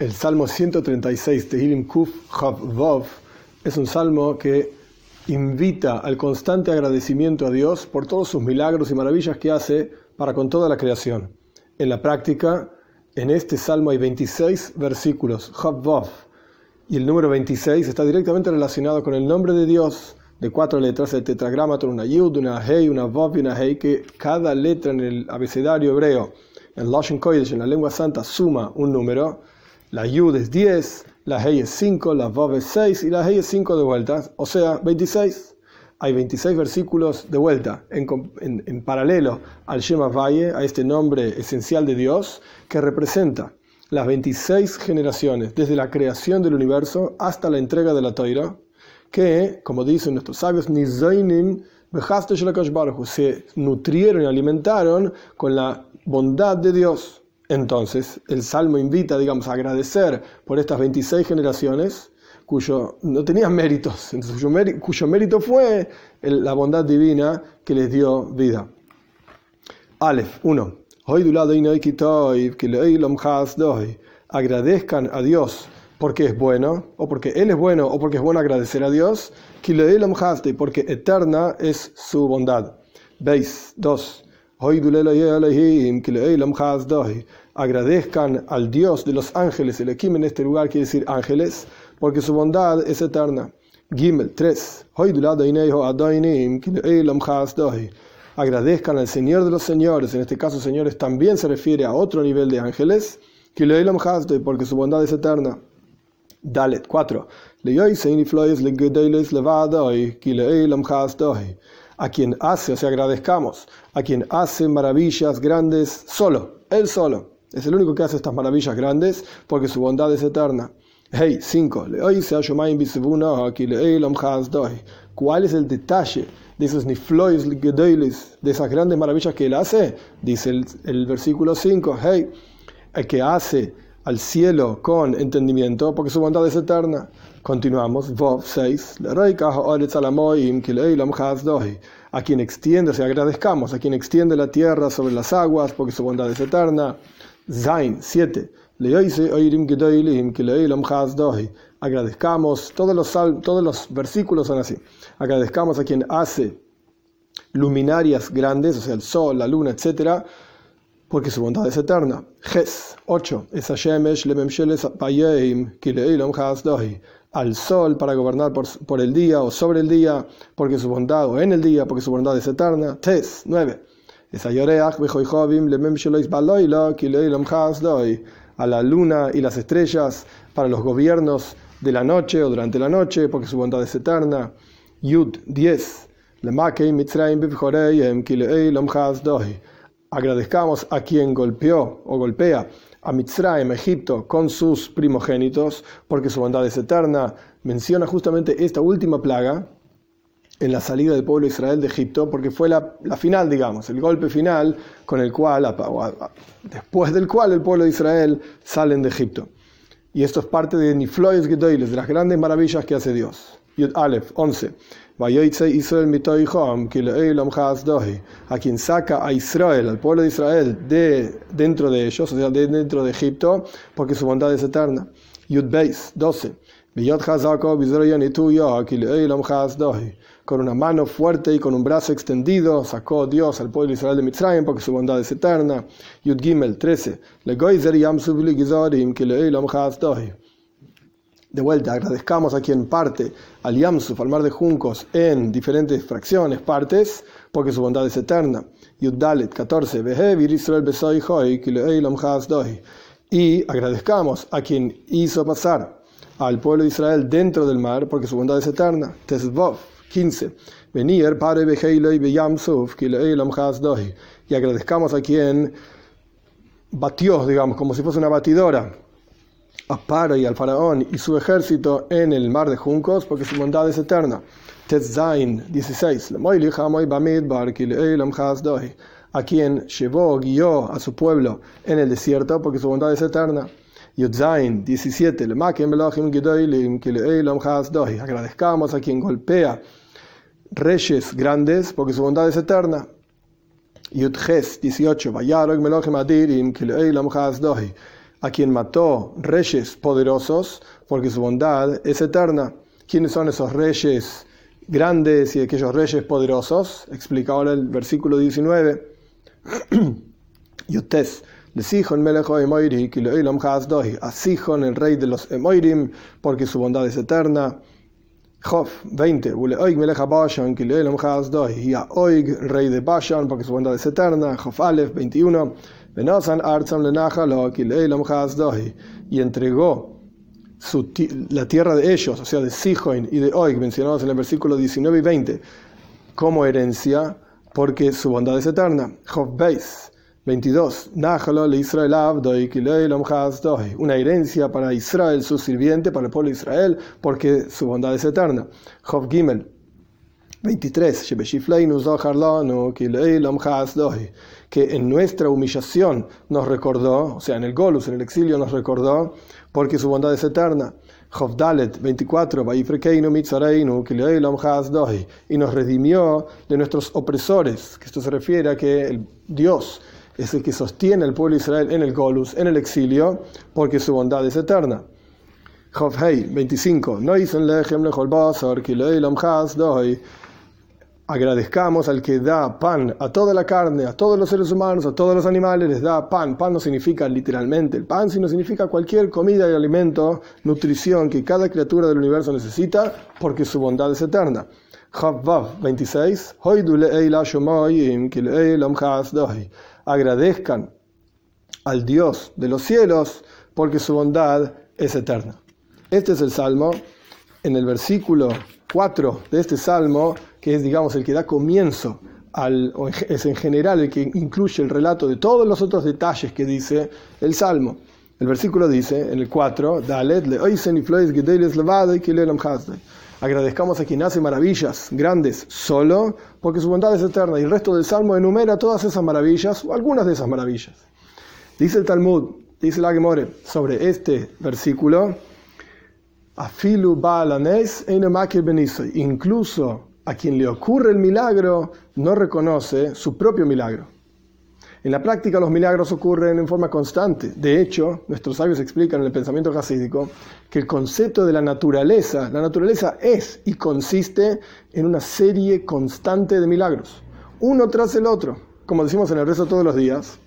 El Salmo 136 de Hilim Kuf Chav Vov es un salmo que invita al constante agradecimiento a Dios por todos sus milagros y maravillas que hace para con toda la creación. En la práctica, en este salmo hay 26 versículos, Chav Vov, y el número 26 está directamente relacionado con el nombre de Dios de cuatro letras, el tetragramatón, una yud, una hei, una vov y una hei, que cada letra en el abecedario hebreo, en Lashon Kodesh, en la lengua santa, suma un número la Yud es 10, la Hei es 5, la Vav es 6 y la Hei es 5 de vuelta, o sea, 26. Hay 26 versículos de vuelta en, paralelo al Shema Valle, a este nombre esencial de Dios, que representa las 26 generaciones, desde la creación del universo hasta la entrega de la Toira, que, como dicen nuestros sabios, se nutrieron y alimentaron con la bondad de Dios. Entonces, el Salmo invita, digamos, a agradecer por estas 26 generaciones, cuyo no tenían méritos, cuyo, mérito, fue la bondad divina que les dio vida. Aleph 1. Agradezcan a Dios porque es bueno, o porque Él es bueno, o porque es bueno agradecer a Dios, porque eterna es su bondad. Veis 2 agradezcan al Dios de los ángeles, el Ekim en este lugar quiere decir ángeles, porque su bondad es eterna. Gimel 3. Agradezcan al Señor de los señores, en este caso señores también se refiere a otro nivel de ángeles, porque su bondad es eterna. Dalet 4 a quien hace, o sea, agradezcamos, a quien hace maravillas grandes solo, él solo. Es el único que hace estas maravillas grandes porque su bondad es eterna. Hey, 5. ¿Cuál es el detalle de esos niflois de esas grandes maravillas que él hace? Dice el, el versículo 5. Hey, el que hace al cielo con entendimiento porque su bondad es eterna. Continuamos, Vov 6. A quien extiende, o sea, agradezcamos, a quien extiende la tierra sobre las aguas, porque su bondad es eterna. Zain 7. Agradezcamos, todos los, todos los versículos son así. Agradezcamos a quien hace luminarias grandes, o sea, el sol, la luna, etcétera porque su bondad es eterna. Ges 8. Al sol para gobernar por, por, el día o sobre el día, porque su bondad, o en el día, porque su bondad es eterna. Tes 9. A la luna y las estrellas para los gobiernos de la noche o durante la noche, porque su bondad es eterna. Yud 10 agradezcamos a quien golpeó o golpea a Mitzrayim, Egipto, con sus primogénitos, porque su bondad es eterna. Menciona justamente esta última plaga en la salida del pueblo de Israel de Egipto, porque fue la, final, digamos, el golpe final con el cual, después del cual el pueblo de Israel salen de Egipto. Y esto es parte de Niflois Gedoiles, de las grandes maravillas que hace Dios. Yud Aleph 11 a quien saca a Israel, al pueblo de Israel, de dentro de ellos, o sea, de dentro de Egipto, porque su bondad es eterna. Yud Beis 12. Con una mano fuerte y con un brazo extendido sacó Dios al pueblo de Israel de Mitzrayim porque su bondad es eterna. Yud Gimel 13. De vuelta, agradezcamos a quien parte al Yamsuf, al mar de juncos, en diferentes fracciones, partes, porque su bondad es eterna. Yuddalet 14. Y agradezcamos a quien hizo pasar al pueblo de Israel dentro del mar, porque su bondad es eterna. Tesvov 15. Venir pare y agradezcamos a quien batió, digamos, como si fuese una batidora a Paro y al faraón y su ejército en el mar de juncos, porque su bondad es eterna. Tetzain 16. A quien llevó, guió a su pueblo en el desierto, porque su bondad es eterna. Yudzain 17. Agradezcamos a quien golpea reyes grandes, porque su bondad es eterna. Yudges 18 a quien mató reyes poderosos, porque su bondad es eterna. ¿Quiénes son esos reyes grandes y aquellos reyes poderosos? Explica ahora el versículo 19. Yutes, de Sihon Melejo Emoiri, Kiloilam Hasdohi, a el rey de los Emoirim, porque su bondad es eterna. Jof 20, Oig Meleja Bashan, Kiloilam Hasdohi, y a Oig, rey de Bashan, porque su bondad es eterna. Jof Aleph 21, Y entregó la tierra de ellos, o sea, de Sihon y de Oig, mencionados en el versículo 19 y 20, como herencia, porque su bondad es eterna. Beis 22. Una herencia para Israel, su sirviente, para el pueblo de Israel, porque su bondad es eterna. Job Gimel 23. Que en nuestra humillación nos recordó, o sea, en el Golus, en el exilio nos recordó, porque su bondad es eterna. Job Dalet 24. Y nos redimió de nuestros opresores, que esto se refiere a que el Dios es el que sostiene al pueblo de Israel en el Golus, en el exilio, porque su bondad es eterna. Job 25. Agradezcamos al que da pan a toda la carne, a todos los seres humanos, a todos los animales, les da pan. Pan no significa literalmente el pan, sino significa cualquier comida y alimento, nutrición que cada criatura del universo necesita, porque su bondad es eterna. Job 26 agradezcan al Dios de los cielos, porque su bondad es eterna. Este es el salmo, en el versículo 4 de este salmo, que es, digamos, el que da comienzo al, es en general el que incluye el relato de todos los otros detalles que dice el Salmo. El versículo dice, en el 4, Agradezcamos a quien hace maravillas grandes solo, porque su bondad es eterna. Y el resto del Salmo enumera todas esas maravillas, o algunas de esas maravillas. Dice el Talmud, dice la Gemore, sobre este versículo, Afilu Incluso a quien le ocurre el milagro no reconoce su propio milagro. En la práctica los milagros ocurren en forma constante. De hecho, nuestros sabios explican en el pensamiento jasídico que el concepto de la naturaleza, la naturaleza es y consiste en una serie constante de milagros, uno tras el otro, como decimos en el rezo todos los días.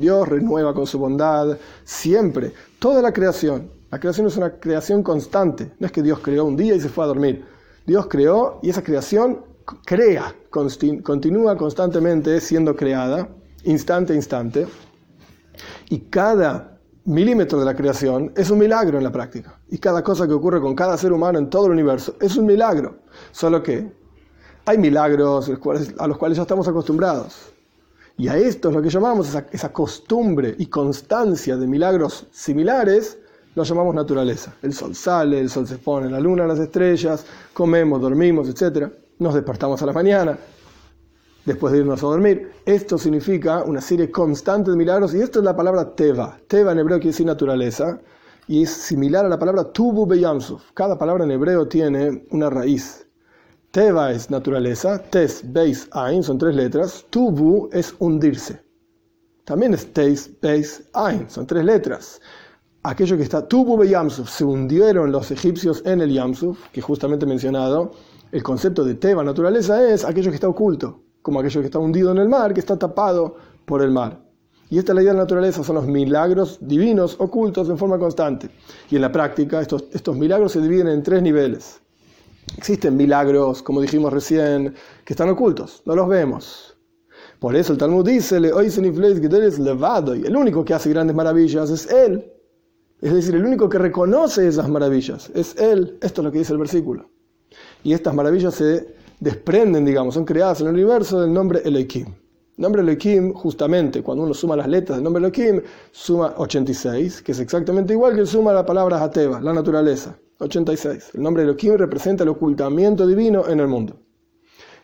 Dios renueva con su bondad siempre toda la creación. La creación es una creación constante. No es que Dios creó un día y se fue a dormir. Dios creó y esa creación crea, continúa constantemente siendo creada, instante a instante, y cada milímetro de la creación es un milagro en la práctica. Y cada cosa que ocurre con cada ser humano en todo el universo es un milagro. Solo que hay milagros a los cuales ya estamos acostumbrados. Y a esto es lo que llamamos esa, esa costumbre y constancia de milagros similares, lo llamamos naturaleza. El sol sale, el sol se pone, la luna, las estrellas, comemos, dormimos, etc nos despertamos a la mañana, después de irnos a dormir. Esto significa una serie constante de milagros y esto es la palabra teva. Teva en hebreo quiere decir naturaleza y es similar a la palabra tubu beyamsuf. Cada palabra en hebreo tiene una raíz. Teva es naturaleza, tes, beis, ain son tres letras, tubu es hundirse. También es tes, beis, ain, son tres letras. Aquello que está tubu beyamsuf, se hundieron los egipcios en el yamsuf, que justamente mencionado, el concepto de Teba, naturaleza, es aquello que está oculto, como aquello que está hundido en el mar, que está tapado por el mar. Y esta es la idea de naturaleza, son los milagros divinos ocultos en forma constante. Y en la práctica estos, estos milagros se dividen en tres niveles. Existen milagros, como dijimos recién, que están ocultos, no los vemos. Por eso el Talmud dice, el único que hace grandes maravillas es Él. Es decir, el único que reconoce esas maravillas es Él. Esto es lo que dice el versículo. Y estas maravillas se desprenden, digamos, son creadas en el universo del nombre Elohim. El nombre Elohim, justamente, cuando uno suma las letras del nombre Elohim, suma 86, que es exactamente igual que suma la palabra Ateva, la naturaleza. 86. El nombre Elohim representa el ocultamiento divino en el mundo.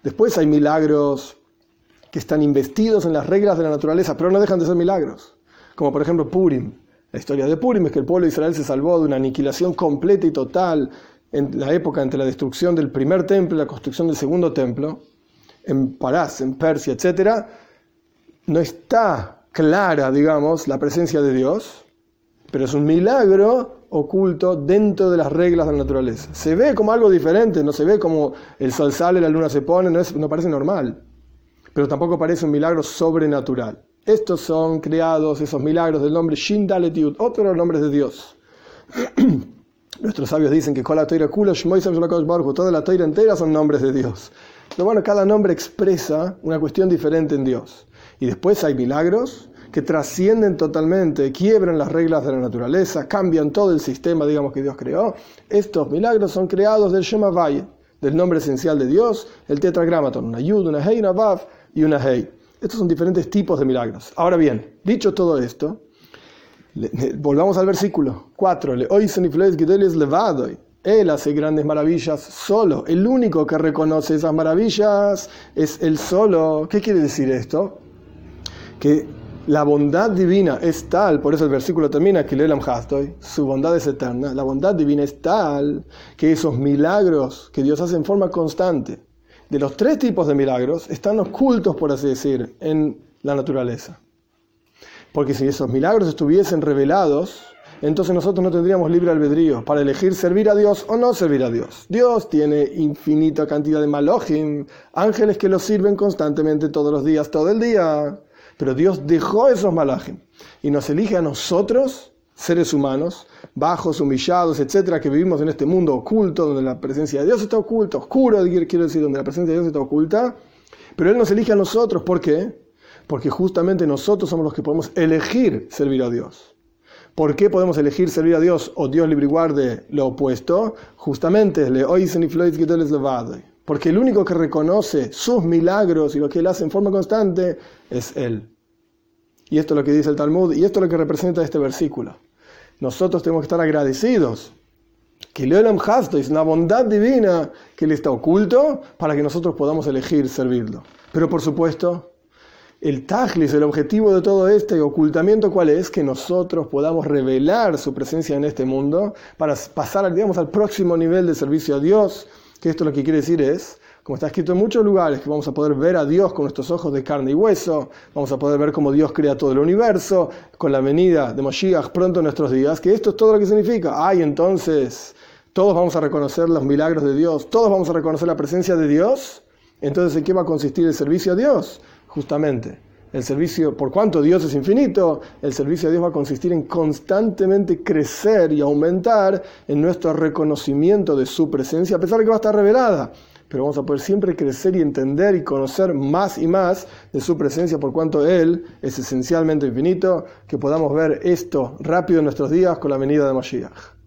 Después hay milagros que están investidos en las reglas de la naturaleza, pero no dejan de ser milagros. Como por ejemplo Purim. La historia de Purim es que el pueblo de Israel se salvó de una aniquilación completa y total en la época entre la destrucción del primer templo y la construcción del segundo templo, en Parás, en Persia, etc., no está clara, digamos, la presencia de Dios, pero es un milagro oculto dentro de las reglas de la naturaleza. Se ve como algo diferente, no se ve como el sol sale, la luna se pone, no, no parece normal, pero tampoco parece un milagro sobrenatural. Estos son creados, esos milagros del nombre Shindaletiut, otro de los nombres de Dios. Nuestros sabios dicen que toda la toira entera son nombres de Dios. Pero bueno, cada nombre expresa una cuestión diferente en Dios. Y después hay milagros que trascienden totalmente, quiebran las reglas de la naturaleza, cambian todo el sistema, digamos, que Dios creó. Estos milagros son creados del Shema del nombre esencial de Dios, el tetragramaton, una yud, una hei, una vav y una hei. Estos son diferentes tipos de milagros. Ahora bien, dicho todo esto, volvamos al versículo 4. Él hace grandes maravillas solo. El único que reconoce esas maravillas es él solo. ¿Qué quiere decir esto? Que la bondad divina es tal, por eso el versículo termina que Lelam Hastoy, su bondad es eterna. La bondad divina es tal que esos milagros que Dios hace en forma constante, de los tres tipos de milagros están ocultos, por así decir, en la naturaleza. Porque si esos milagros estuviesen revelados, entonces nosotros no tendríamos libre albedrío para elegir servir a Dios o no servir a Dios. Dios tiene infinita cantidad de malojim, ángeles que lo sirven constantemente todos los días, todo el día. Pero Dios dejó esos malojim y nos elige a nosotros, seres humanos, bajos, humillados, etcétera, que vivimos en este mundo oculto, donde la presencia de Dios está oculta, oscuro, quiero decir, donde la presencia de Dios está oculta, pero Él nos elige a nosotros, ¿por qué? Porque justamente nosotros somos los que podemos elegir servir a Dios. ¿Por qué podemos elegir servir a Dios o Dios libre guarde lo opuesto? Justamente, le porque el único que reconoce sus milagros y lo que Él hace en forma constante es Él. Y esto es lo que dice el Talmud y esto es lo que representa este versículo nosotros tenemos que estar agradecidos que Leolam Hasto es una bondad divina que le está oculto para que nosotros podamos elegir servirlo. Pero por supuesto, el tajlis, el objetivo de todo este ocultamiento, ¿cuál es? Que nosotros podamos revelar su presencia en este mundo para pasar, digamos, al próximo nivel de servicio a Dios, que esto lo que quiere decir es como está escrito en muchos lugares, que vamos a poder ver a Dios con nuestros ojos de carne y hueso, vamos a poder ver cómo Dios crea todo el universo, con la venida de Moshiach pronto en nuestros días, que esto es todo lo que significa. Ay, entonces, todos vamos a reconocer los milagros de Dios, todos vamos a reconocer la presencia de Dios. Entonces, ¿en qué va a consistir el servicio a Dios? Justamente, el servicio, por cuanto Dios es infinito, el servicio a Dios va a consistir en constantemente crecer y aumentar en nuestro reconocimiento de su presencia, a pesar de que va a estar revelada pero vamos a poder siempre crecer y entender y conocer más y más de su presencia por cuanto Él es esencialmente infinito, que podamos ver esto rápido en nuestros días con la venida de Mashiach.